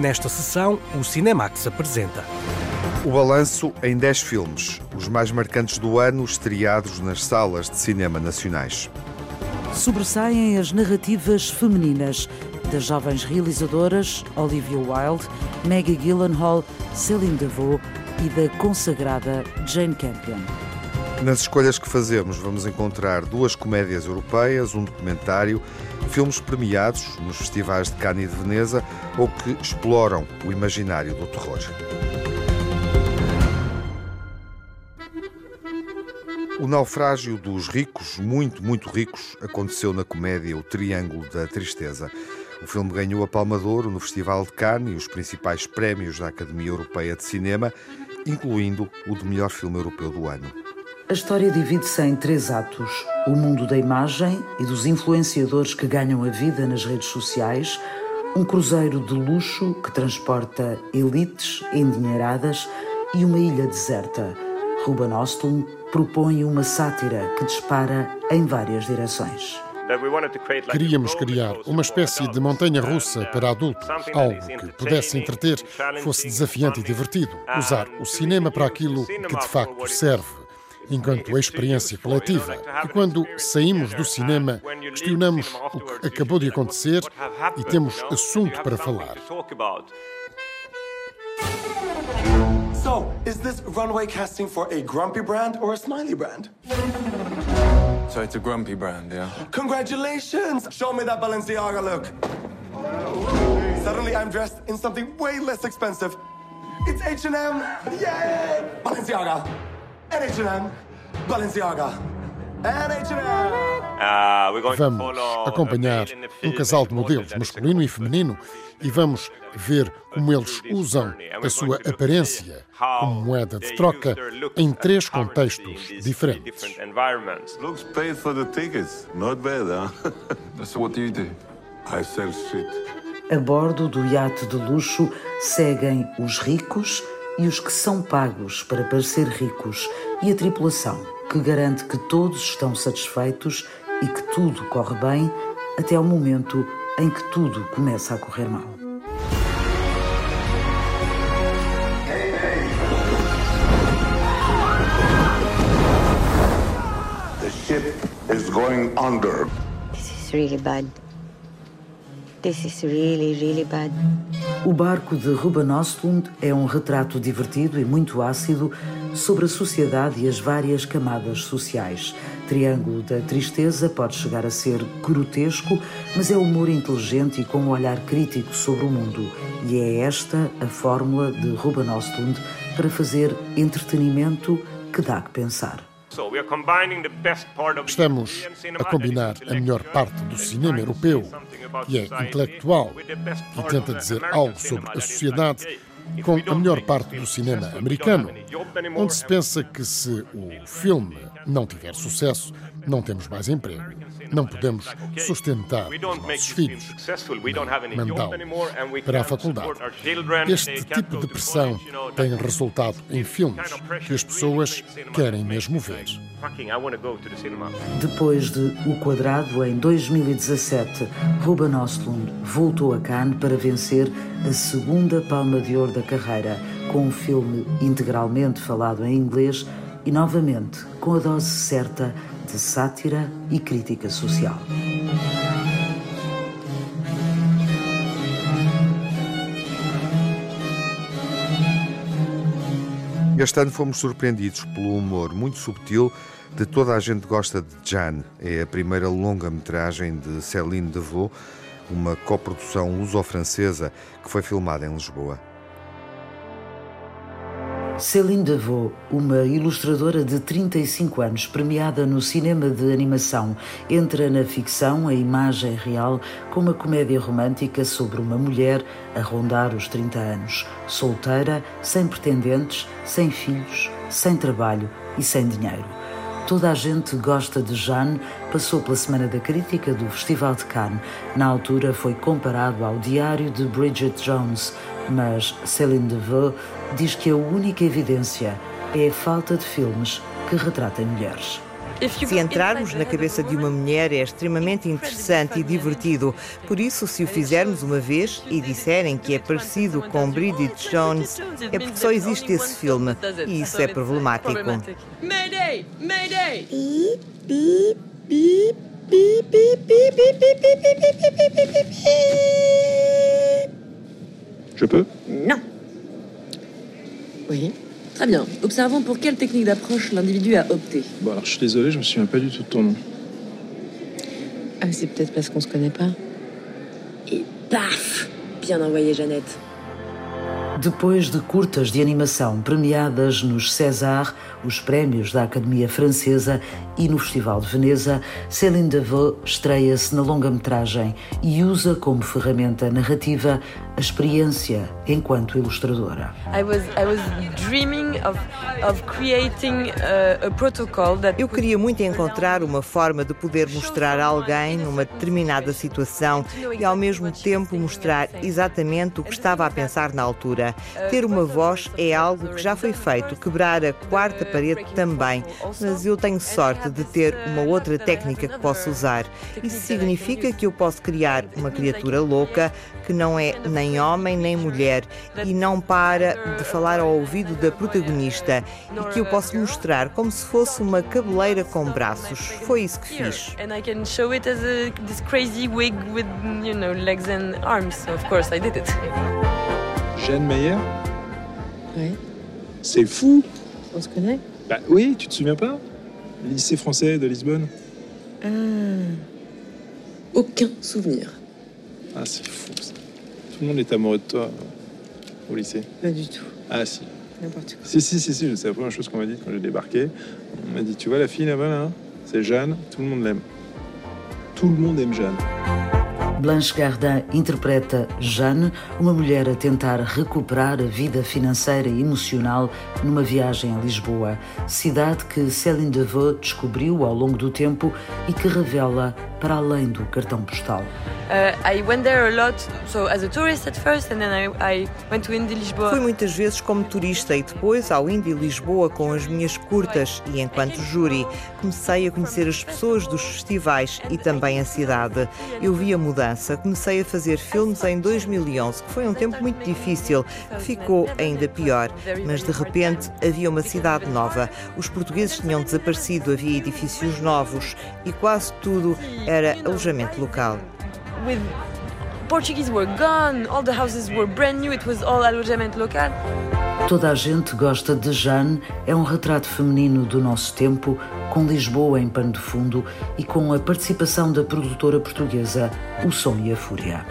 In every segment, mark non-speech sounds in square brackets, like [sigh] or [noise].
Nesta sessão, o Cinemax apresenta. O balanço em 10 filmes, os mais marcantes do ano, estreados nas salas de cinema nacionais. Sobressaem as narrativas femininas das jovens realizadoras Olivia Wilde, Maggie Gyllenhaal, Céline Devaux e da consagrada Jane Campion. Nas escolhas que fazemos, vamos encontrar duas comédias europeias, um documentário, filmes premiados nos festivais de Cannes e de Veneza ou que exploram o imaginário do terror. O naufrágio dos ricos, muito, muito ricos, aconteceu na comédia O Triângulo da Tristeza. O filme ganhou a Palma de Ouro no Festival de Cannes e os principais prémios da Academia Europeia de Cinema, incluindo o de melhor filme europeu do ano. A história divide-se em três atos: o mundo da imagem e dos influenciadores que ganham a vida nas redes sociais, um cruzeiro de luxo que transporta elites endinheiradas e uma ilha deserta. Ruben Ostlund propõe uma sátira que dispara em várias direções. Queríamos criar uma espécie de montanha russa para adultos, algo que pudesse entreter, fosse desafiante e divertido, usar o cinema para aquilo que de facto serve enquanto a experiência coletiva. E quando saímos do cinema, questionamos o que acabou de acontecer e temos assunto para falar. So, is this runway casting for a grumpy brand or a smiley brand? So it's a grumpy brand, yeah? Congratulations! Show me that Balenciaga look. Suddenly I'm dressed in something way less expensive. It's H&M! Yay! Balenciaga! And H&M! Balenciaga! Vamos acompanhar um casal de modelos masculino e feminino e vamos ver como eles usam a sua aparência como moeda de troca em três contextos diferentes. Looks paid for the tickets. Not bad, huh? [laughs] So what do you do? I sell shit. A bordo do iate de luxo seguem os ricos e os que são pagos para parecer ricos e a tripulação, que garante que todos estão satisfeitos e que tudo corre bem até ao momento em que tudo começa a correr mal. The ship is going under. This is really bad. This is really, really bad. O barco de Ruben Ostlund é um retrato divertido e muito ácido sobre a sociedade e as várias camadas sociais. Triângulo da Tristeza pode chegar a ser grotesco, mas é humor inteligente e com um olhar crítico sobre o mundo. E é esta a fórmula de Ruben Ostlund para fazer entretenimento que dá que pensar. Estamos a combinar a melhor parte do cinema europeu, que é intelectual e tenta dizer algo sobre a sociedade, com a melhor parte do cinema americano, onde se pensa que se o filme não tiver sucesso, não temos mais emprego. Não podemos sustentar os nossos filhos, mandá-los para a faculdade. Este tipo de pressão tem resultado em filmes que as pessoas querem mesmo ver. Depois de O Quadrado, em 2017, Ruben Ostlund voltou a Cannes para vencer a segunda Palma de Ouro da carreira, com um filme integralmente falado em inglês e, novamente, com a dose certa de sátira e crítica social. Este ano fomos surpreendidos pelo humor muito subtil de Toda a Gente Gosta de Jan. É a primeira longa-metragem de Céline Devaux, uma coprodução luso-francesa que foi filmada em Lisboa. Céline Devaux, uma ilustradora de 35 anos, premiada no cinema de animação, entra na ficção, a imagem real, com uma comédia romântica sobre uma mulher a rondar os 30 anos, solteira, sem pretendentes, sem filhos, sem trabalho e sem dinheiro. Toda a gente gosta de Jeanne, passou pela Semana da Crítica do Festival de Cannes. Na altura foi comparado ao diário de Bridget Jones, mas Céline Devaux diz que a única evidência é a falta de filmes que retratem mulheres. Se entrarmos na cabeça de uma mulher é extremamente interessante e divertido. Por isso, se o fizermos uma vez e disserem que é parecido com Bridget Jones, é porque só existe esse filme e isso é problemático. Mayday! Mayday! Beep, beep, beep, beep, beep, beep, beep, beep, beep, beep, beep, beep, beep. Je peux Non. Oui. Très bien. Observons pour quelle technique d'approche l'individu a opté. Bon, alors je suis désolé, je me souviens pas du tout de ton nom. Ah, c'est peut-être parce qu'on se connaît pas. Et paf Bien envoyé, Jeannette. Depois de curtas de animação premiadas nos César, os prémios da Academia Francesa e no Festival de Veneza, Céline Devaux estreia-se na longa-metragem e usa como ferramenta narrativa a experiência enquanto ilustradora. Eu queria muito encontrar uma forma de poder mostrar a alguém numa determinada situação e ao mesmo tempo mostrar exatamente o que estava a pensar na altura. Ter uma voz é algo que já foi feito, quebrar a quarta parede também, mas eu tenho sorte de ter uma outra técnica que posso usar. Isso significa que eu posso criar uma criatura louca que não é nem homem nem mulher e não para de falar ao ouvido da protagonista e que eu posso mostrar como se fosse uma cabeleira com braços. Foi isso que fiz. Jeanne Meyer Oui. C'est fou On se connaît Bah oui, tu te souviens pas Lycée français de Lisbonne Ah. Aucun souvenir. Ah, c'est fou ça. Tout le monde est amoureux de toi au lycée. Pas du tout. Ah si. N'importe quoi. Si, si, si, si, c'est la première chose qu'on m'a dit quand j'ai débarqué. On m'a dit, tu vois la fille là-bas, là, c'est Jeanne, tout le monde l'aime. Tout le monde aime Jeanne. Blanche Gardin interpreta Jeanne, uma mulher a tentar recuperar a vida financeira e emocional numa viagem a Lisboa, cidade que Céline Devaux descobriu ao longo do tempo e que revela para além do cartão postal. Fui muitas vezes como turista e depois ao Indie Lisboa com as minhas curtas e enquanto júri comecei a conhecer as pessoas dos festivais e também a cidade. Eu vi a mudança. Comecei a fazer filmes em 2011, que foi um tempo muito difícil, ficou ainda pior, mas de repente havia uma cidade nova. Os portugueses tinham desaparecido, havia edifícios novos e quase tudo era alojamento local. With Portuguese were gone, all the houses were brand new, it was all alojamento local. Toda a gente gosta de Jeanne é um retrato feminino do nosso tempo, com Lisboa em pano de fundo e com a participação da produtora portuguesa O Som e a Fúria.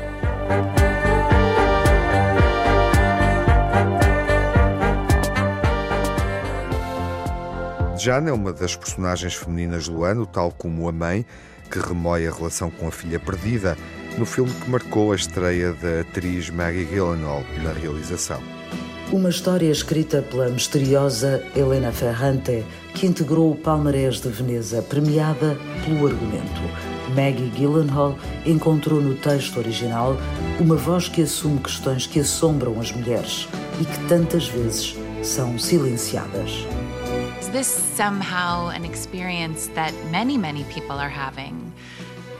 Jeanne é uma das personagens femininas do ano, tal como a mãe, que remoe a relação com a filha perdida, no filme que marcou a estreia da atriz Maggie Gyllenhaal na realização. Uma história escrita pela misteriosa Helena Ferrante, que integrou o Palmarés de Veneza, premiada pelo argumento. Maggie Gyllenhaal encontrou no texto original uma voz que assume questões que assombram as mulheres e que tantas vezes são silenciadas. Is this somehow an experience that many, many people are having?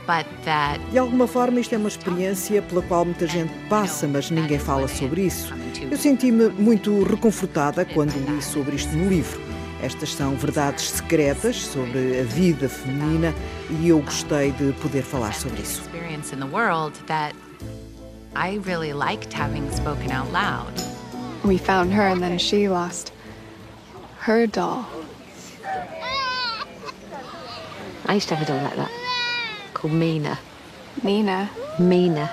But that De alguma forma, isto é uma experiência pela qual muita gente passa, mas ninguém fala sobre isso. Eu senti-me muito reconfortada quando li sobre isto no livro. Estas são verdades secretas sobre a vida feminina e eu gostei de poder falar sobre isso. experience in the world that I really liked having spoken out loud. We found her and then she lost her doll. I used to have a doll like that called Mina. Nina. Mina.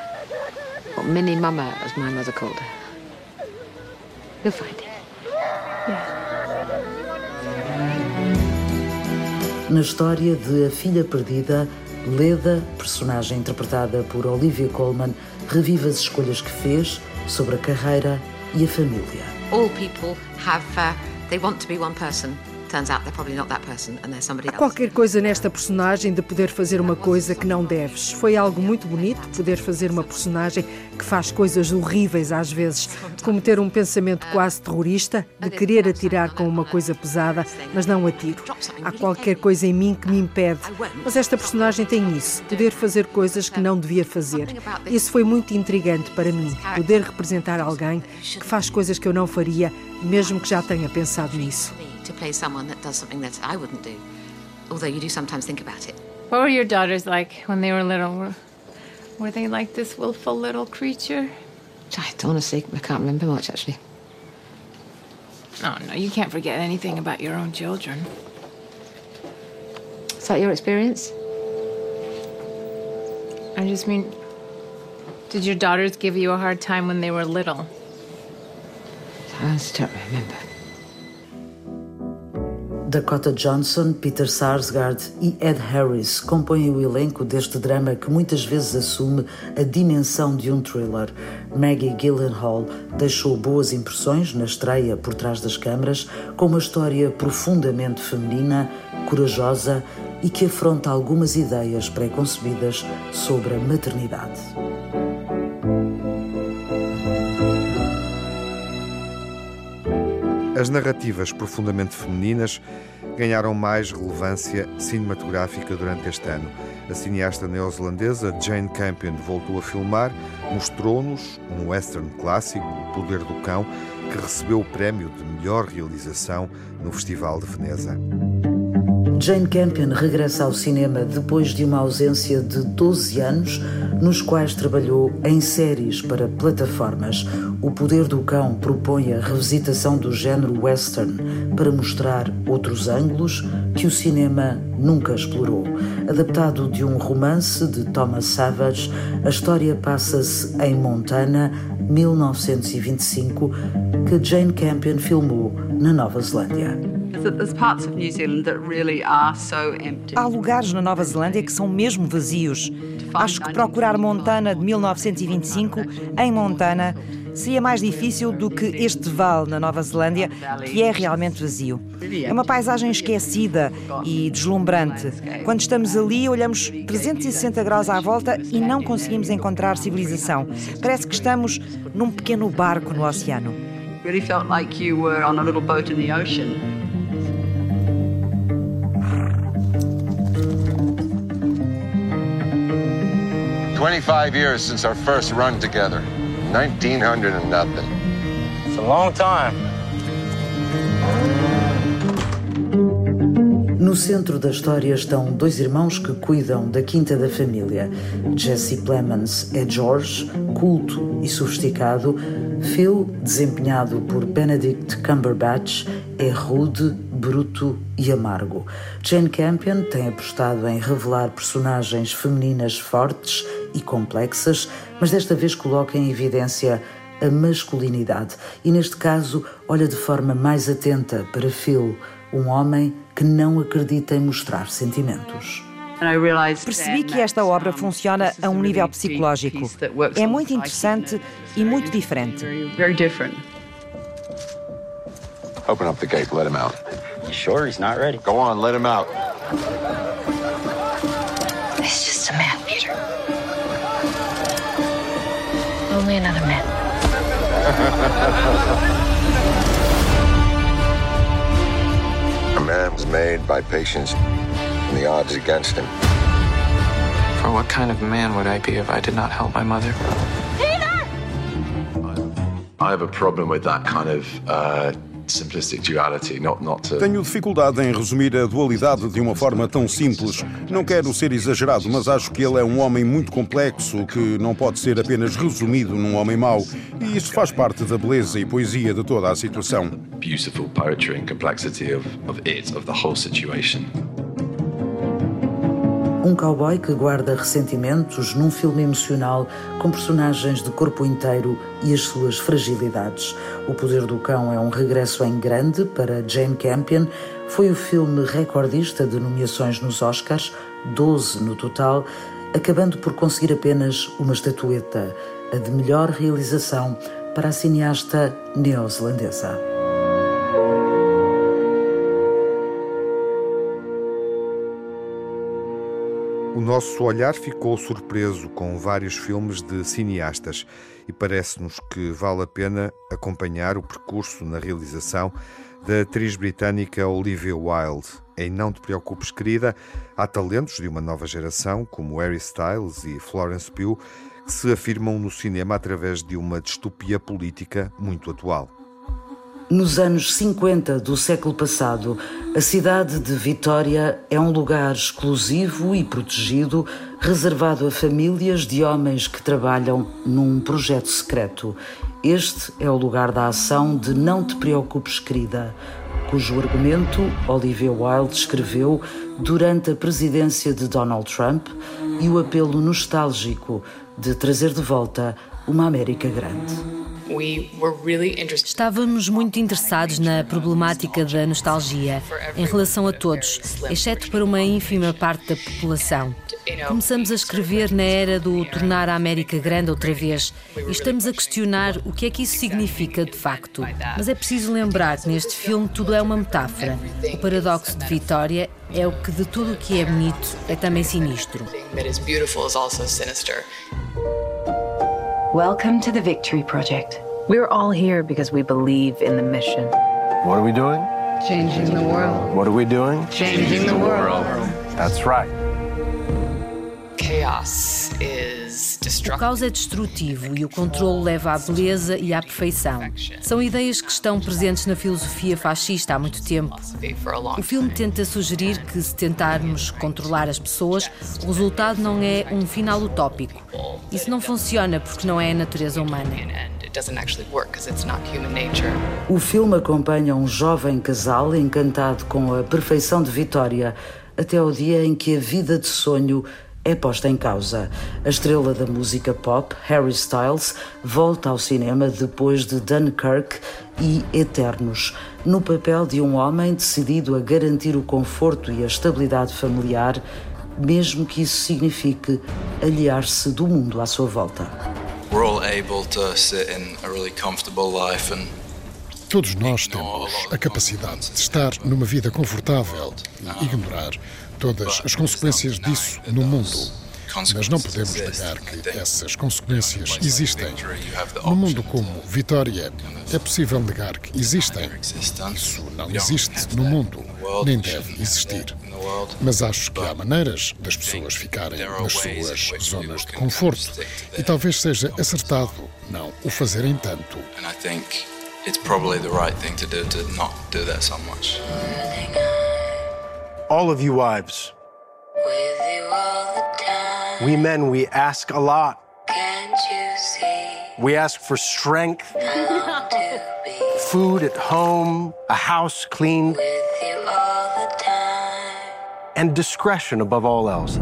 Or Minnie Mama, as my mother called her. You'll find it. Na história de A Filha Perdida, Leda, personagem interpretada por Olivia Colman, revive as escolhas que fez sobre a carreira e a família. All people have, uh, they want to be one person. Há qualquer coisa nesta personagem de poder fazer uma coisa que não deves. Foi algo muito bonito poder fazer uma personagem que faz coisas horríveis às vezes, como ter um pensamento quase terrorista, de querer atirar com uma coisa pesada, mas não atiro. Há qualquer coisa em mim que me impede. Mas esta personagem tem isso, poder fazer coisas que não devia fazer. Isso foi muito intrigante para mim, poder representar alguém que faz coisas que eu não faria, mesmo que já tenha pensado nisso. To play someone that does something that I wouldn't do. Although you do sometimes think about it. What were your daughters like when they were little? Were, were they like this willful little creature? I, honestly, I can't remember much actually. Oh, no, you can't forget anything about your own children. Is that your experience? I just mean, did your daughters give you a hard time when they were little? I just don't remember. Dakota Johnson, Peter Sarsgaard e Ed Harris compõem o elenco deste drama que muitas vezes assume a dimensão de um thriller. Maggie Gyllenhaal deixou boas impressões na estreia por trás das câmaras, com uma história profundamente feminina, corajosa e que afronta algumas ideias pré-concebidas sobre a maternidade. As narrativas profundamente femininas ganharam mais relevância cinematográfica durante este ano. A cineasta neozelandesa Jane Campion voltou a filmar, mostrou-nos um western clássico, O Poder do Cão, que recebeu o prémio de melhor realização no Festival de Veneza. Jane Campion regressa ao cinema depois de uma ausência de 12 anos, nos quais trabalhou em séries para plataformas. O Poder do Cão propõe a revisitação do género western para mostrar outros ângulos que o cinema nunca explorou. Adaptado de um romance de Thomas Savage, a história passa-se em Montana, 1925, que Jane Campion filmou na Nova Zelândia. Há lugares na Nova Zelândia que são mesmo vazios. Acho que procurar Montana de 1925 em Montana seria mais difícil do que este vale na Nova Zelândia, que é realmente vazio. É uma paisagem esquecida e deslumbrante. Quando estamos ali, olhamos 360 graus à volta e não conseguimos encontrar civilização. Parece que estamos num pequeno barco no oceano. Really felt like you were on a little boat in the ocean. Twenty-five years since our first run together. 1900 and nothing. It's a long time. No centro da história estão dois irmãos que cuidam da quinta da família. Jesse Plemons é George, culto e sofisticado. Phil, desempenhado por Benedict Cumberbatch, é rude, bruto e amargo. Jane Campion tem apostado em revelar personagens femininas fortes e complexas, mas desta vez coloca em evidência a masculinidade e, neste caso, olha de forma mais atenta para Phil, um homem que não acredita em mostrar sentimentos. Percebi que esta obra funciona a um nível psicológico. É muito interessante e muito diferente. Open up the gate, let him out. You sure he's not ready? Go on, let him out. It's just a man, Peter. Only another man. A man's made by patience, and the odds against him. For what kind of man would I be if I did not help my mother? I have a problem with that kind of uh, to... Tenho dificuldade em resumir a dualidade de uma forma tão simples. Não quero ser exagerado, mas acho que ele é um homem muito complexo que não pode ser apenas resumido num homem mau. E isso faz parte da beleza e poesia de toda a situação. Beautiful poetry and complexity of, of it, of the whole situation. Um cowboy que guarda ressentimentos num filme emocional com personagens de corpo inteiro e as suas fragilidades. O Poder do Cão é um regresso em grande para Jane Campion. Foi o filme recordista de nomeações nos Oscars, 12 no total, acabando por conseguir apenas uma estatueta, a de melhor realização para a cineasta neozelandesa. O nosso olhar ficou surpreso com vários filmes de cineastas e parece-nos que vale a pena acompanhar o percurso na realização da atriz britânica Olivia Wilde. Em Não Te Preocupes, Querida, há talentos de uma nova geração, como Harry Styles e Florence Pugh, que se afirmam no cinema através de uma distopia política muito atual. Nos anos 50 do século passado, a cidade de Vitória é um lugar exclusivo e protegido, reservado a famílias de homens que trabalham num projeto secreto. Este é o lugar da ação de Não Te Preocupes, Querida, cujo argumento Olivia Wilde escreveu durante a presidência de Donald Trump e o apelo nostálgico de trazer de volta uma América grande. Estávamos muito interessados na problemática da nostalgia em relação a todos, exceto para uma ínfima parte da população. Começamos a escrever na era do tornar a América grande outra vez e estamos a questionar o que é que isso significa de facto. Mas é preciso lembrar que neste filme tudo é uma metáfora. O paradoxo de Vitória é o que de tudo o que é bonito é também sinistro. Welcome to the Victory Project. We're all here because we believe in the mission. What are we doing? Changing the world. What are we doing? Changing the world. That's right. Chaos is o caos é destrutivo e o controle leva à beleza e à perfeição. São ideias que estão presentes na filosofia fascista há muito tempo. O filme tenta sugerir que, se tentarmos controlar as pessoas, o resultado não é um final utópico. Isso não funciona porque não é a natureza humana. O filme acompanha um jovem casal encantado com a perfeição de Vitória até o dia em que a vida de sonho é posta em causa. A estrela da música pop, Harry Styles, volta ao cinema depois de Dunkirk e Eternos, no papel de um homem decidido a garantir o conforto e a estabilidade familiar, mesmo que isso signifique aliar-se do mundo à sua volta. Todos nós temos a capacidade de estar numa vida confortável e ignorar todas as consequências disso no mundo. Mas não podemos negar que essas consequências existem. No mundo como Vitória, é possível negar que existem. Isso não existe no mundo, nem deve existir. Mas acho que há maneiras das pessoas ficarem nas suas zonas de conforto e talvez seja acertado não o fazerem tanto. It's probably the right thing to do to not do that so much. all of you wives. We men, we ask a lot. We ask for strength, food at home, a house cleaned, and discretion above all else.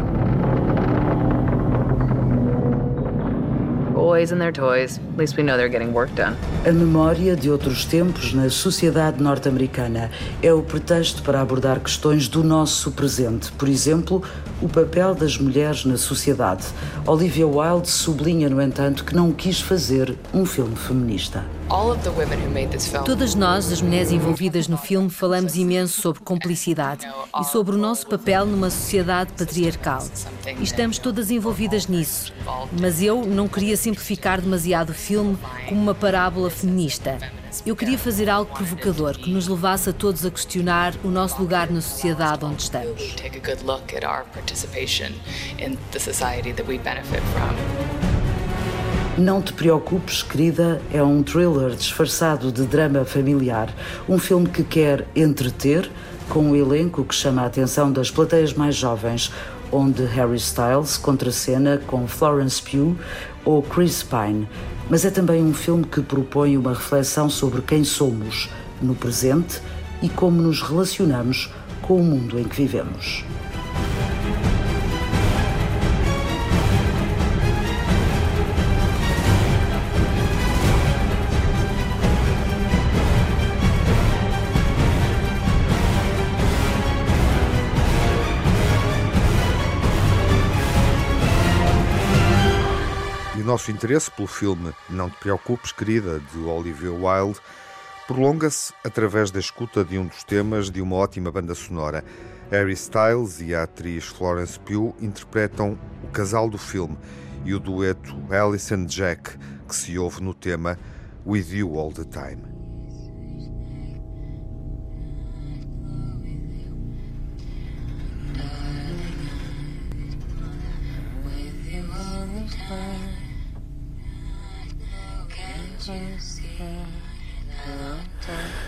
Boys and their toys. At least we know they're getting work done. A memória de outros tempos na sociedade norte-americana é o pretexto para abordar questões do nosso presente. Por exemplo, o papel das mulheres na sociedade. Olivia Wilde sublinha, no entanto, que não quis fazer um filme feminista. Todas nós, as mulheres envolvidas no filme, falamos imenso sobre cumplicidade e sobre o nosso papel numa sociedade patriarcal. E estamos todas envolvidas nisso. Mas eu não queria simplificar demasiado o filme como uma parábola feminista. Eu queria fazer algo provocador que nos levasse a todos a questionar o nosso lugar na sociedade onde estamos. Não te preocupes, querida, é um thriller disfarçado de drama familiar. Um filme que quer entreter, com um elenco que chama a atenção das plateias mais jovens, onde Harry Styles contracena com Florence Pugh ou Chris Pine. Mas é também um filme que propõe uma reflexão sobre quem somos no presente e como nos relacionamos com o mundo em que vivemos. Nosso interesse pelo filme Não Te Preocupes, Querida, de Olivia Wilde, prolonga-se através da escuta de um dos temas de uma ótima banda sonora. Harry Styles e a atriz Florence Pugh interpretam o casal do filme e o dueto Alison Jack, que se ouve no tema With You All the Time. just for a long.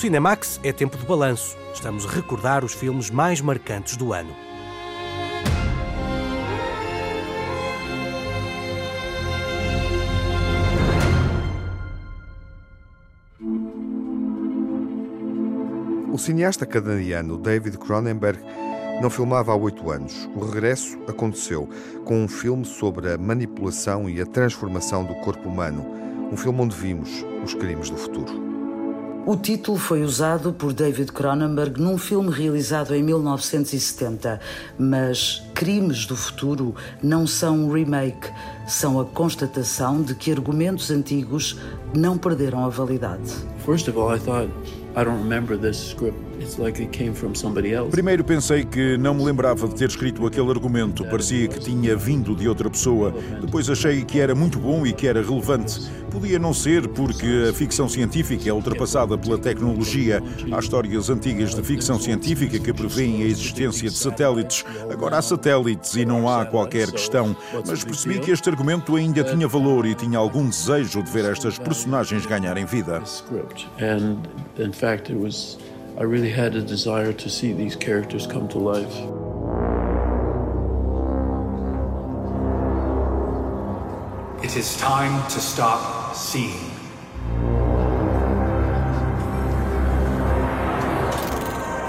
Cinemax é tempo de balanço. Estamos a recordar os filmes mais marcantes do ano. O cineasta canadiano David Cronenberg não filmava há oito anos. O regresso aconteceu com um filme sobre a manipulação e a transformação do corpo humano. Um filme onde vimos os crimes do futuro. O título foi usado por David Cronenberg num filme realizado em 1970, mas Crimes do Futuro não são um remake, são a constatação de que argumentos antigos não perderam a validade. First of all, I thought I don't remember this script Primeiro pensei que não me lembrava de ter escrito aquele argumento, parecia que tinha vindo de outra pessoa. Depois achei que era muito bom e que era relevante. Podia não ser porque a ficção científica é ultrapassada pela tecnologia. Há histórias antigas de ficção científica que prevêem a existência de satélites. Agora há satélites e não há qualquer questão. Mas percebi que este argumento ainda tinha valor e tinha algum desejo de ver estas personagens ganharem vida. I really had a desire to see these characters come to life. It is time to stop seeing.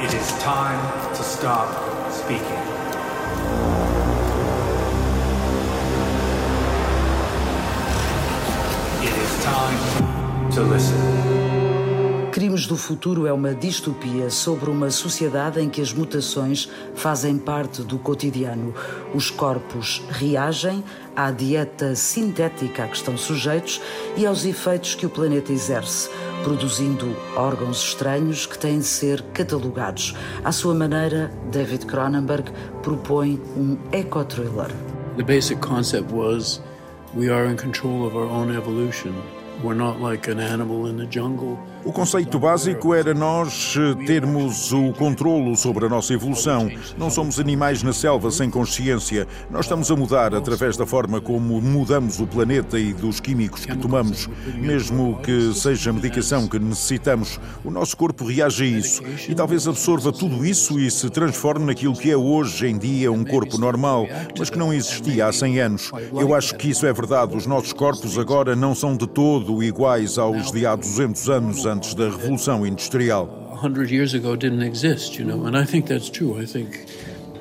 It is time to stop speaking. It is time to listen. Crimes do Futuro é uma distopia sobre uma sociedade em que as mutações fazem parte do cotidiano. Os corpos reagem à dieta sintética a que estão sujeitos e aos efeitos que o planeta exerce, produzindo órgãos estranhos que têm de ser catalogados. À sua maneira, David Cronenberg propõe um eco-thriller. The basic concept was we are in control of our own evolution. We're not like an animal in the jungle. O conceito básico era nós eh, termos o controlo sobre a nossa evolução. Não somos animais na selva sem consciência. Nós estamos a mudar através da forma como mudamos o planeta e dos químicos que tomamos. Mesmo que seja medicação que necessitamos, o nosso corpo reage a isso e talvez absorva tudo isso e se transforme naquilo que é hoje em dia um corpo normal, mas que não existia há 100 anos. Eu acho que isso é verdade. Os nossos corpos agora não são de todo iguais aos de há 200 anos antes da Revolução Industrial. 100 years ago didn't exist, you know, and I think that's true. I think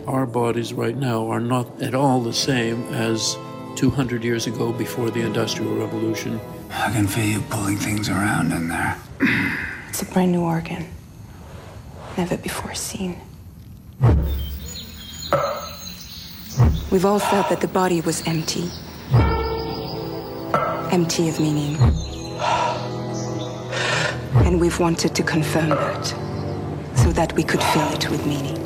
our bodies right now are not at all the same as 200 years ago before the Industrial Revolution. I can feel you pulling things around in there. [clears throat] It's a brand new organ. Never before seen. We've all felt that the body was empty. Empty of meaning. And we've wanted to confirm that, so that we could fill it with meaning.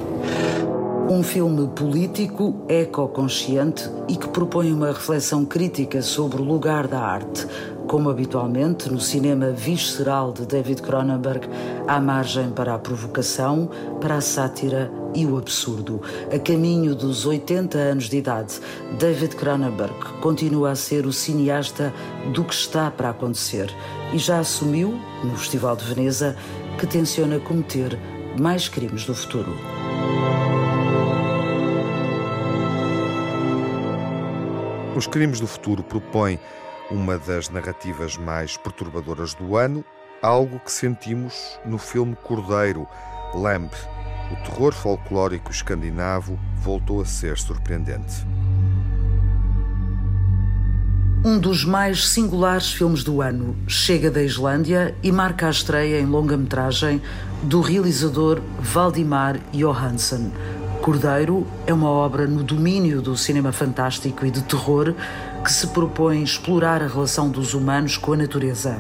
Um filme político, ecoconsciente e que propõe uma reflexão crítica sobre o lugar da arte, como habitualmente no cinema visceral de David Cronenberg, há margem para a provocação, para a sátira e o absurdo. A caminho dos 80 anos de idade, David Cronenberg continua a ser o cineasta do que está para acontecer e já assumiu, no Festival de Veneza, que tenciona cometer mais crimes do futuro. Os Crimes do Futuro propõe uma das narrativas mais perturbadoras do ano, algo que sentimos no filme Cordeiro, Lamb. O terror folclórico escandinavo voltou a ser surpreendente. Um dos mais singulares filmes do ano chega da Islândia e marca a estreia em longa-metragem do realizador Valdimar Johansson. Cordeiro é uma obra no domínio do cinema fantástico e de terror que se propõe explorar a relação dos humanos com a natureza.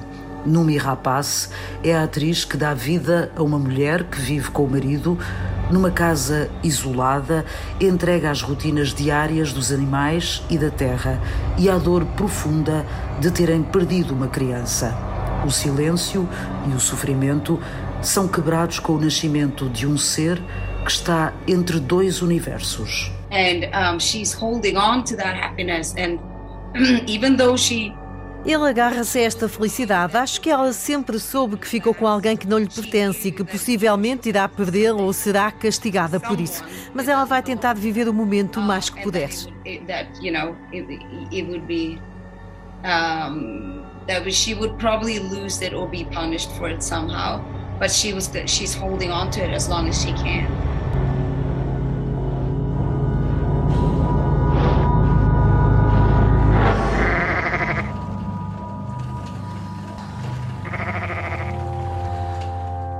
Numi Rapaz é a atriz que dá vida a uma mulher que vive com o marido numa casa isolada, entrega às rotinas diárias dos animais e da terra e à dor profunda de terem perdido uma criança. O silêncio e o sofrimento são quebrados com o nascimento de um ser que está entre dois universos. And um, she's holding on to that happiness and [clears throat] even though she ele agarra-se a esta felicidade. Acho que ela sempre soube que ficou com alguém que não lhe pertence e que possivelmente irá perdê-lo ou será castigada por isso. Mas ela vai tentar viver o momento o mais que puder. but she was she's holding on to it as long as she can.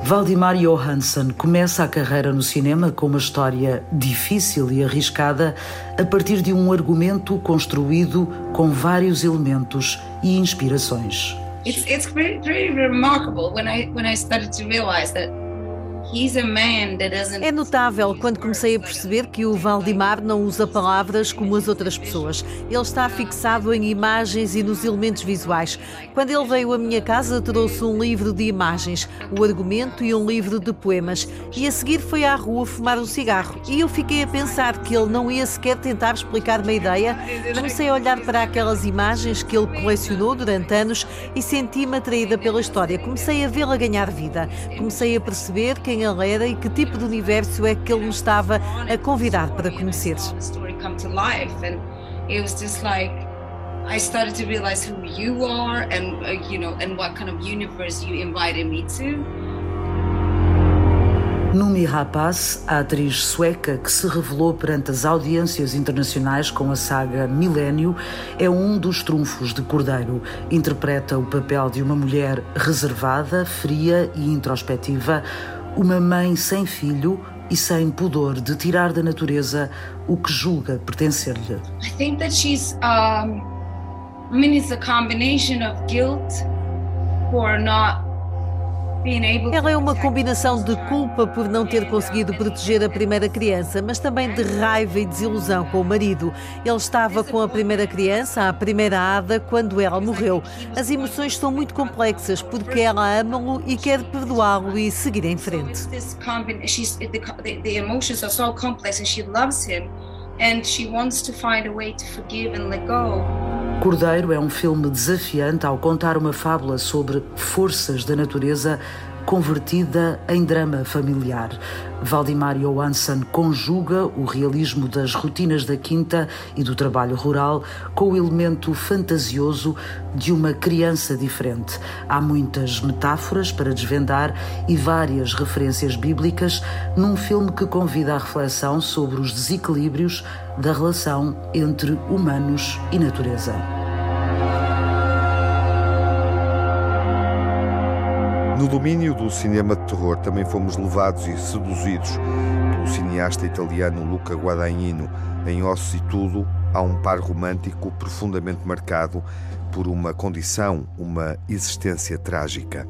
Valdimar Johansson começa a carreira no cinema com uma história difícil e arriscada a partir de um argumento construído com vários elementos e inspirações. It's it's pretty, pretty remarkable when I when I started to realize that é notável quando comecei a perceber que o Valdimar não usa palavras como as outras pessoas. Ele está fixado em imagens e nos elementos visuais. Quando ele veio à minha casa, trouxe um livro de imagens, o argumento e um livro de poemas. E a seguir foi à rua fumar um cigarro. E eu fiquei a pensar que ele não ia sequer tentar explicar uma ideia. Comecei a olhar para aquelas imagens que ele colecionou durante anos e senti-me atraída pela história. Comecei a vê-la ganhar vida. Comecei a perceber quem ele era e que tipo de universo é que ele me estava a convidar para conhecer. I started to realize who you are and uh, you know and what kind of universe you invited me to. Numi Rapaz, a atriz sueca que se revelou perante as audiências internacionais com a saga Milênio, é um dos trunfos de Cordeiro. Interpreta o papel de uma mulher reservada, fria e introspectiva, uma mãe sem filho e sem pudor de tirar da natureza o que julga pertencer-lhe. I think that she's um I mean it's a combination of guilt for not Ela é uma combinação de culpa por não ter conseguido proteger a primeira criança, mas também de raiva e desilusão com o marido. Ele estava com a primeira criança, a primeira Ada, quando ela morreu. As emoções são muito complexas porque ela ama-o e quer perdoá-lo e seguir em frente. And she wants to find a way to forgive and let go. Cordeiro é um filme desafiante ao contar uma fábula sobre forças da natureza convertida em drama familiar. Valdemar Johansson conjuga o realismo das rotinas da quinta e do trabalho rural com o elemento fantasioso de uma criança diferente. Há muitas metáforas para desvendar e várias referências bíblicas num filme que convida à reflexão sobre os desequilíbrios da relação entre humanos e natureza. No domínio do cinema de terror também fomos levados e seduzidos pelo cineasta italiano Luca Guadagnino. Em Ossos e Tudo, há um par romântico profundamente marcado por uma condição, uma existência trágica.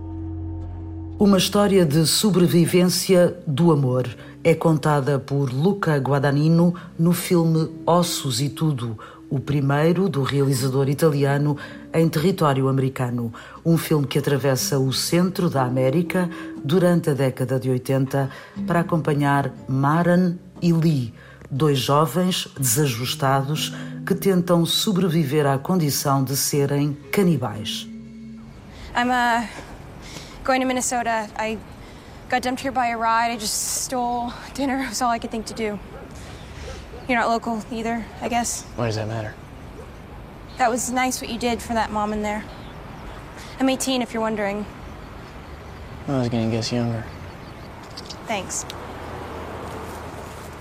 Uma história de sobrevivência do amor é contada por Luca Guadagnino no filme Ossos e Tudo, o primeiro do realizador italiano em território americano. Um filme que atravessa o centro da América durante a década de 80 para acompanhar Maran e Lee, dois jovens desajustados que tentam sobreviver à condição de serem canibais. I'm uh, going to Minnesota. I got dumped here by a ride. I just stole dinner. [laughs] It was all I could think to do. You're not local either, I guess. Why does that matter? That was nice what you did for that mom in there. I'm 18 if you're wondering. I was gonna guess younger. Thanks.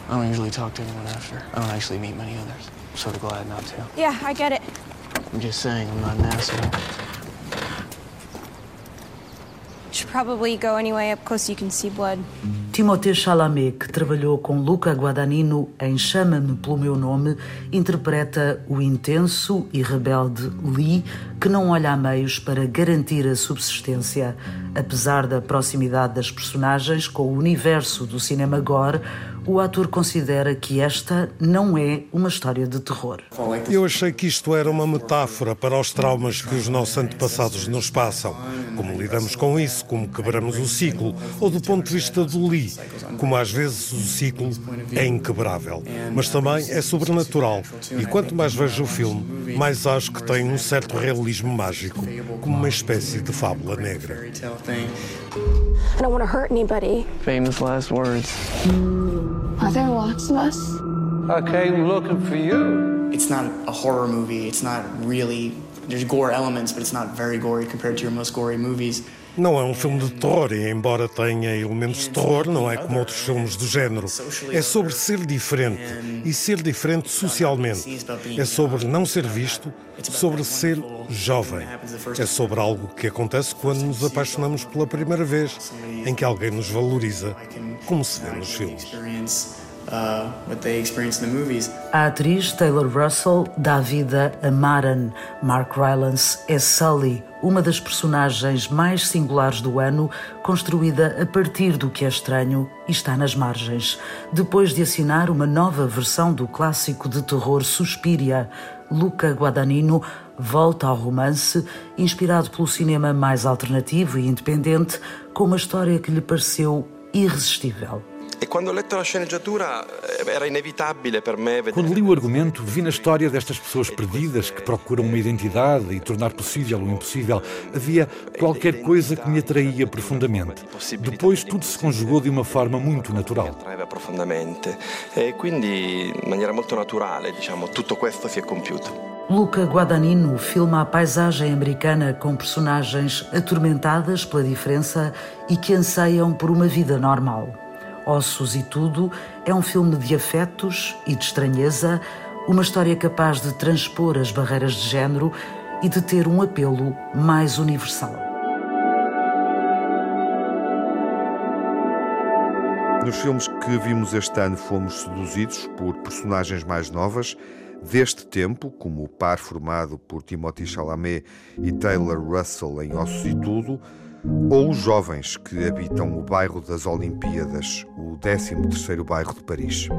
I don't usually talk to anyone after. I don't actually meet many others. I'm sort of glad not to. Yeah, I get it. I'm just saying I'm not an asshole. Should probably go anyway, up close you can see blood. Timothée Chalamet, que trabalhou com Luca Guadagnino em Chama-me pelo meu nome, interpreta o intenso e rebelde Lee, que não olha a meios para garantir a subsistência. Apesar da proximidade das personagens com o universo do cinema gore, o ator considera que esta não é uma história de terror. Eu achei que isto era uma metáfora para os traumas que os nossos antepassados nos passam. Como lidamos com isso, como quebramos o ciclo, ou do ponto de vista do Lee, como às vezes o ciclo é inquebrável. Mas também é sobrenatural. E quanto mais vejo o filme, mais acho que tem um certo realismo mágico, como uma espécie de fábula negra. I don't want to hurt anybody. Famous last words. Are there lots of us? I came looking for you. It's not a horror movie. It's not really. There's gore elements, but it's not very gory compared to your most gory movies. Não é um filme de terror e, embora tenha elementos de terror, não é como outros filmes do género. É sobre ser diferente e ser diferente socialmente. É sobre não ser visto, sobre ser jovem. É sobre algo que acontece quando nos apaixonamos pela primeira vez, em que alguém nos valoriza, como se vê nos filmes. A atriz Taylor Russell dá vida a Maran. Mark Rylance é Sully, uma das personagens mais singulares do ano, construída a partir do que é estranho e está nas margens. Depois de assinar uma nova versão do clássico de terror Suspiria, Luca Guadagnino volta ao romance, inspirado pelo cinema mais alternativo e independente, com uma história que lhe pareceu irresistível. E quando li o argumento, vi na história destas pessoas perdidas que procuram uma identidade e tornar possível o impossível. Havia qualquer coisa que me atraía profundamente. Depois tudo se conjugou de uma forma muito natural. e. Luca Guadagnino filma a paisagem americana com personagens atormentadas pela diferença e que anseiam por uma vida normal. Ossos e Tudo é um filme de afetos e de estranheza, uma história capaz de transpor as barreiras de género e de ter um apelo mais universal. Nos filmes que vimos este ano, fomos seduzidos por personagens mais novas deste tempo, como o par formado por Timothy Chalamet e Taylor Russell em Ossos e Tudo, ou os jovens que habitam o bairro das Olimpíadas, o 13º bairro de Paris.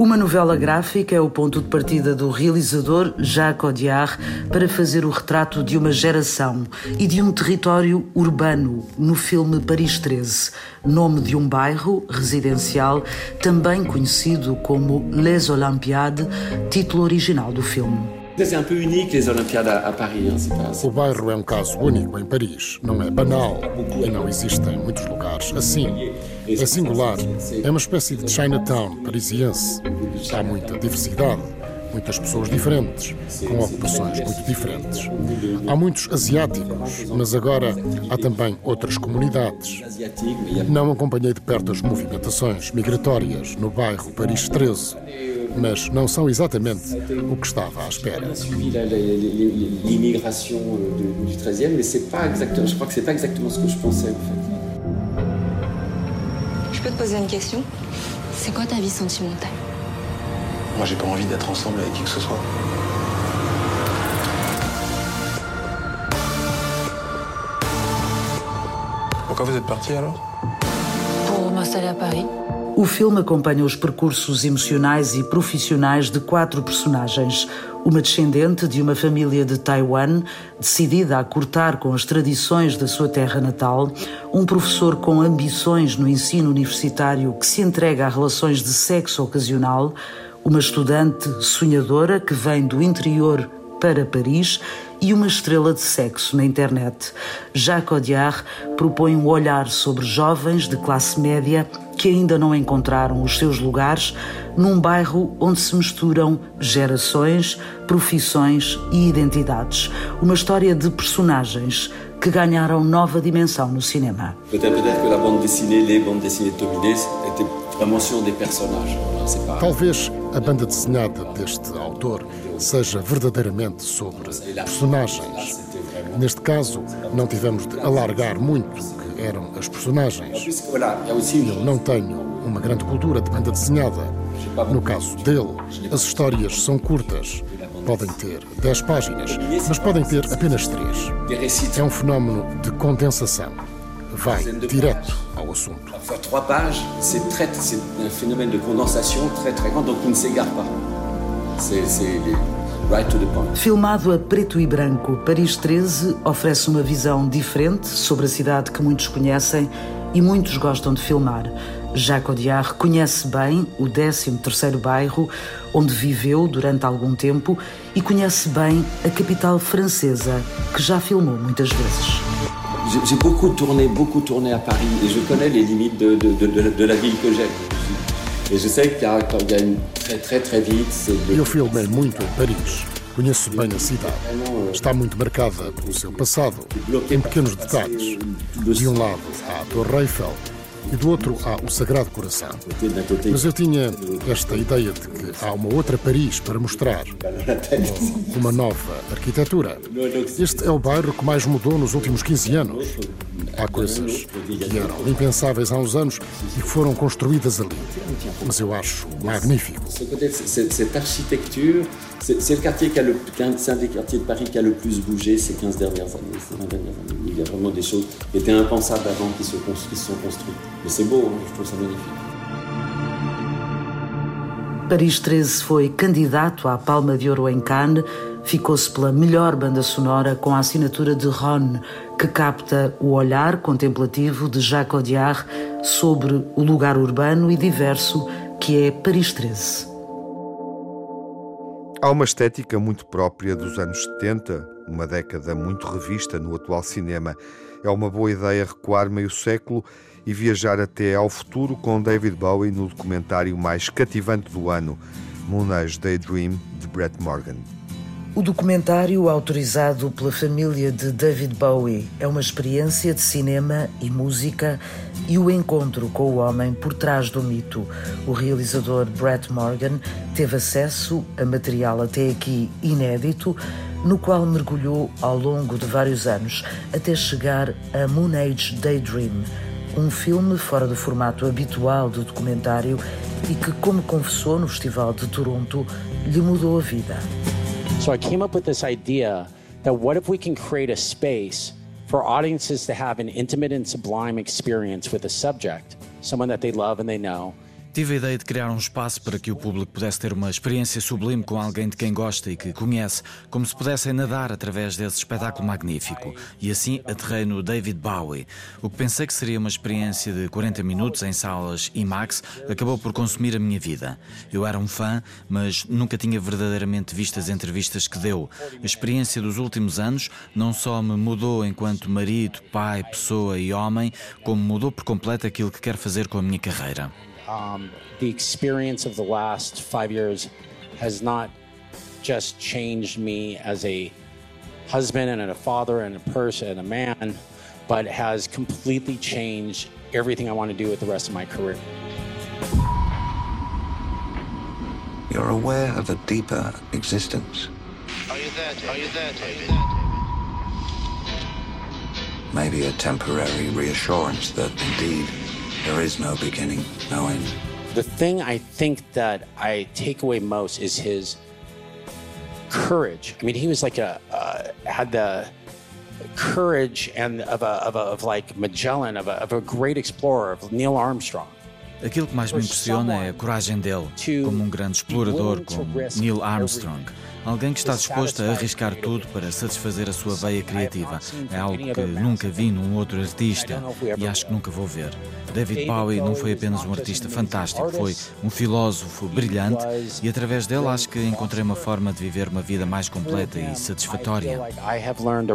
Uma novela gráfica é o ponto de partida do realizador Jacques Audiard para fazer o retrato de uma geração e de um território urbano no filme Paris 13, nome de um bairro residencial também conhecido como Les Olympiades, título original do filme. O bairro é um caso único em Paris. Não é banal e não existe em muitos lugares. Assim, é singular. É uma espécie de Chinatown parisiense. Há muita diversidade, muitas pessoas diferentes, com ocupações muito diferentes. Há muitos asiáticos, mas agora há também outras comunidades. Não acompanhei de perto as movimentações migratórias no bairro Paris 13 mas não são exatamente o que estava à espera. L'immigration du 13e, mais c'est pas exactement, je crois que c'est pas exactement ce que je pensais en fait. Je peux te poser une question C'est quoi ta vie sentimentale Moi, j'ai pas envie d'être ensemble avec qui que ce soit. Pourquoi vous êtes parti alors Pour m'installer à Paris. O filme acompanha os percursos emocionais e profissionais de quatro personagens. Uma descendente de uma família de Taiwan, decidida a cortar com as tradições da sua terra natal, um professor com ambições no ensino universitário que se entrega a relações de sexo ocasional, uma estudante sonhadora que vem do interior para Paris e uma estrela de sexo na internet. Jacques Audiard propõe um olhar sobre jovens de classe média que ainda não encontraram os seus lugares num bairro onde se misturam gerações, profissões e identidades. Uma história de personagens que ganharam nova dimensão no cinema. Talvez a banda desenhada deste autor seja verdadeiramente sobre personagens. Neste caso, não tivemos de alargar muito o que eram as personagens. Eu não tenho uma grande cultura de banda desenhada. No caso dele, as histórias são curtas. Podem ter 10 páginas, mas podem ter apenas 3. É um fenómeno de condensação. Vai direto ao assunto. Faire trois pages, c'est un phénomène de condensation très très grand, donc il ne s'égare pas. C'est right to the point. Filmado a preto e branco, Paris 13 oferece uma visão diferente sobre a cidade que muitos conhecem e muitos gostam de filmar. Jacques Audiard conhece bem o 13º bairro, onde viveu durante algum tempo, e conhece bem a capital francesa, que já filmou muitas vezes. J'ai beaucoup tourné, beaucoup tourné à Paris et je connais les limites de, de, de, de la ville que j'aime. Et je sais qu'il y a, quand il y a une très très très vite, Eu filmei muito em Paris. Conheço bem a cidade. Está muito marcada pelo seu passado, em pequenos detalhes. De um lado há a Torre Eiffel e do outro há o Sagrado Coração. Mas eu tinha esta ideia de que há uma outra Paris para mostrar, uma nova arquitetura. Este é o bairro que mais mudou nos últimos 15 anos. Há coisas que eram impensáveis há uns anos e foram construídas ali. Mas eu acho magnífico. Cette architecture, c'est le quartier qui a le, c'est un des quartiers de Paris qui a le plus bougé ces 15 dernières années, ces 20 dernières années. Il y a vraiment des choses qui étaient impensables avant qui se, qui se sont construites. Mais c'est beau, hein, je trouve ça magnifique. Paris 13 foi candidato à Palma de Ouro em Cannes, ficou-se pela melhor banda sonora com a assinatura de Ron, que capta o olhar contemplativo de Jacques Audiard sobre o lugar urbano e diverso que é Paris 13. Há uma estética muito própria dos anos 70, uma década muito revista no atual cinema. É uma boa ideia recuar meio século e viajar até ao futuro com David Bowie no documentário mais cativante do ano, Moonage Daydream, de Brett Morgan. O documentário, autorizado pela família de David Bowie, é uma experiência de cinema e música e o encontro com o homem por trás do mito. O realizador Brett Morgan teve acesso a material até aqui inédito, no qual mergulhou ao longo de vários anos, até chegar a Moon Age Daydream, um filme fora do formato habitual do documentário e que, como confessou no Festival de Toronto, lhe mudou a vida. So I came up with this idea that what if we can create a space for audiences to have an intimate and sublime experience with a subject, someone that they love and they know. Tive a ideia de criar um espaço para que o público pudesse ter uma experiência sublime com alguém de quem gosta e que conhece, como se pudessem nadar através desse espetáculo magnífico. E assim aterrei no David Bowie. O que pensei que seria uma experiência de 40 minutos em salas IMAX acabou por consumir a minha vida. Eu era um fã, mas nunca tinha verdadeiramente visto as entrevistas que deu. A experiência dos últimos anos não só me mudou enquanto marido, pai, pessoa e homem, como mudou por completo aquilo que quero fazer com a minha carreira. Um, the experience of the last five years has not just changed me as a husband and a father and a person and a man, but has completely changed everything I want to do with the rest of my career. You're aware of a deeper existence. Are you there, Are you there, David? Maybe a temporary reassurance that indeed there is no beginning, no end. The thing I think that I take away most is his courage. I mean, he was like a uh, had the courage and of a, of, a, of like Magellan, of a, of a great explorer, of Neil Armstrong. Aquilo que mais me impressiona é a coragem dele, como um grande explorador como Neil Armstrong. Alguém que está disposto a arriscar tudo para satisfazer a sua veia criativa. É algo que nunca vi num outro artista e acho que nunca vou ver. David Bowie não foi apenas um artista fantástico, foi um filósofo brilhante e através dele acho que encontrei uma forma de viver uma vida mais completa e satisfatória. I have learned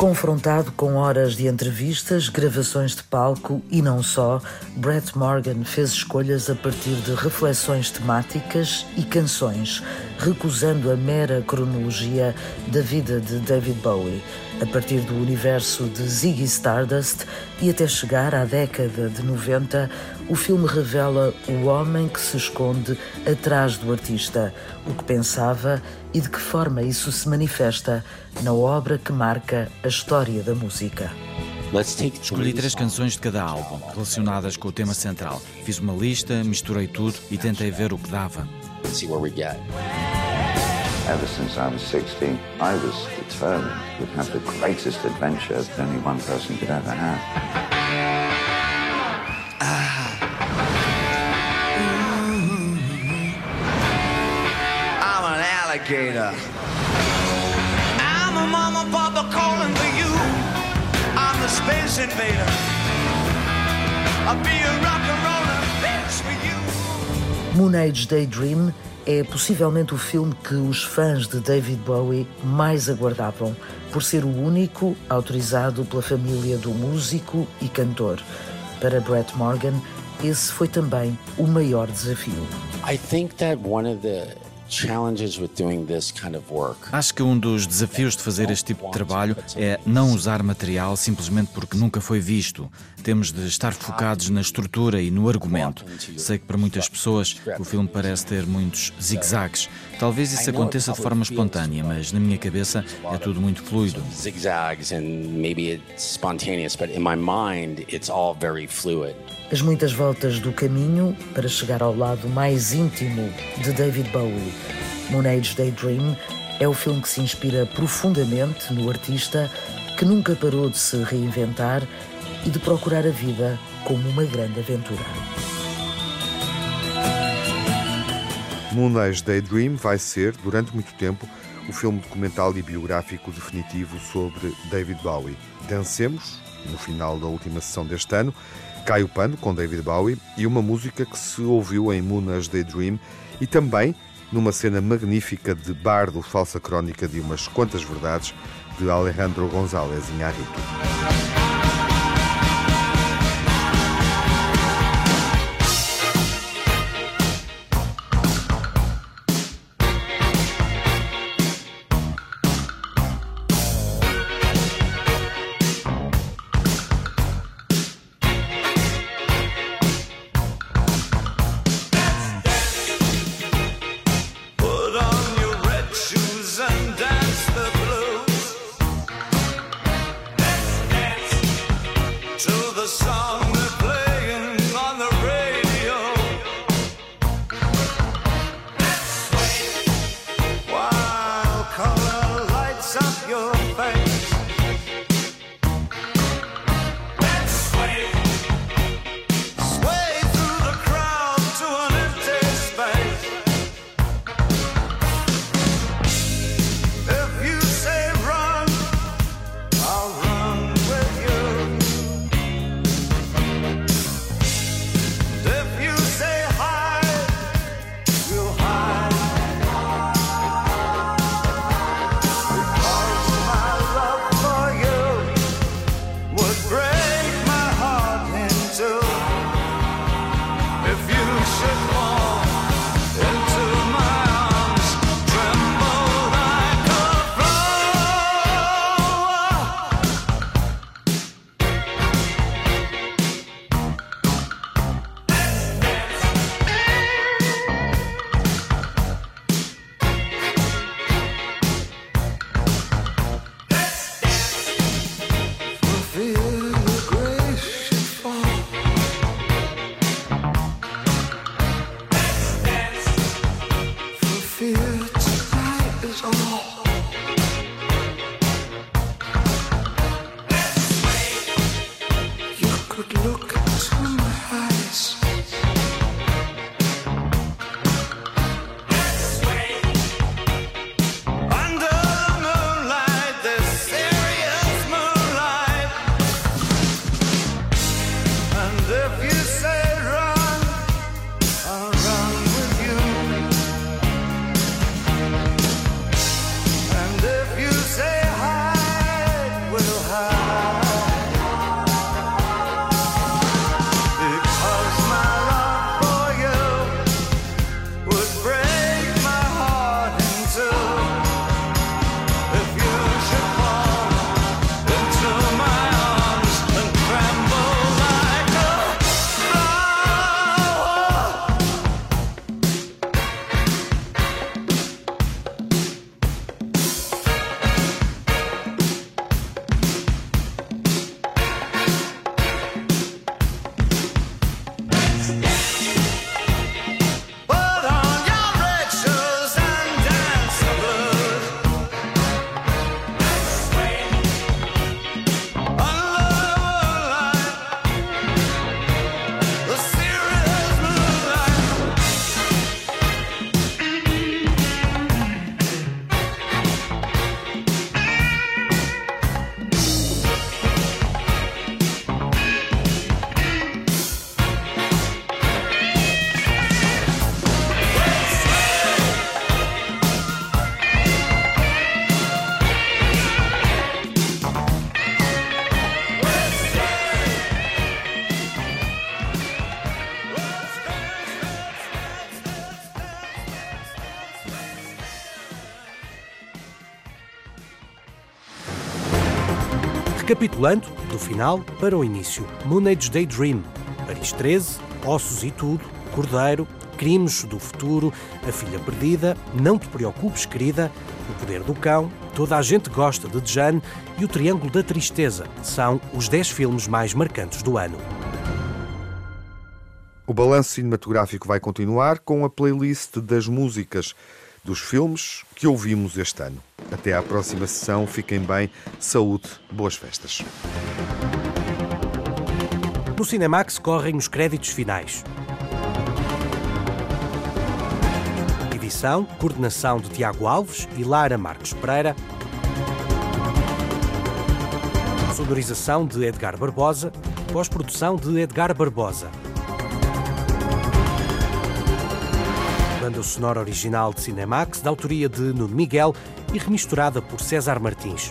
Confrontado com horas de entrevistas, gravações de palco e não só, Brett Morgan fez escolhas a partir de reflexões temáticas e canções, recusando a mera cronologia da vida de David Bowie, a partir do universo de Ziggy Stardust e até chegar à década de 90, o filme revela o homem que se esconde atrás do artista, o que pensava e de que forma isso se manifesta na obra que marca a história da música. Escolhi três canções de cada álbum, relacionadas com o tema central. Fiz uma lista, misturei tudo e tentei ver o que dava. Ever since I was 16, I was determined to have the greatest adventure that only one person could ever have. Alligator. I'm a mama papa calling for you. I'm the space invader. I'll be a rock and roller bitch for you. Moon Age Daydream é possivelmente o filme que os fãs de David Bowie mais aguardavam, por ser o único autorizado pela família do músico e cantor. Para Brett Morgan, esse foi também o maior desafio. I think that one of the challenges with doing this kind of work Acho que um dos desafios de fazer este tipo de trabalho é não usar material simplesmente porque nunca foi visto. Temos de estar focados na estrutura e no argumento. Sei que para muitas pessoas o filme parece ter muitos zigzags. Talvez isso aconteça de forma espontânea, mas na minha cabeça é tudo muito fluido. zigzags and maybe it's spontaneous, but in my mind it's all very fluid. As muitas voltas do caminho para chegar ao lado mais íntimo de David Bowie. Moon Age Daydream é o filme que se inspira profundamente no artista que nunca parou de se reinventar e de procurar a vida como uma grande aventura. Moonage Daydream vai ser, durante muito tempo, o filme documental e biográfico definitivo sobre David Bowie. Dancemos, no final da última sessão deste ano, Cai o Pano com David Bowie e uma música que se ouviu em Moonage Daydream e também numa cena magnífica de bardo falsa crónica de umas quantas verdades de Alejandro González Iñárritu. Recapitulando, do final para o início: Moonage Daydream, Paris 13, Ossos e Tudo, Cordeiro, Crimes do Futuro, A Filha Perdida, Não Te Preocupes, Querida, O Poder do Cão, Toda a Gente Gosta de Jane e O Triângulo da Tristeza. São os 10 filmes mais marcantes do ano. O balanço cinematográfico vai continuar com a playlist das músicas dos filmes que ouvimos este ano. Até à próxima sessão, fiquem bem, saúde, boas festas. No Cinemax correm os créditos finais. Edição, coordenação de Tiago Alves e Lara Marques Pereira. Sonorização de Edgar Barbosa. Pós-produção de Edgar Barbosa. Banda sonora original de Cinemax, da autoria de Nuno Miguel e remisturada por César Martins.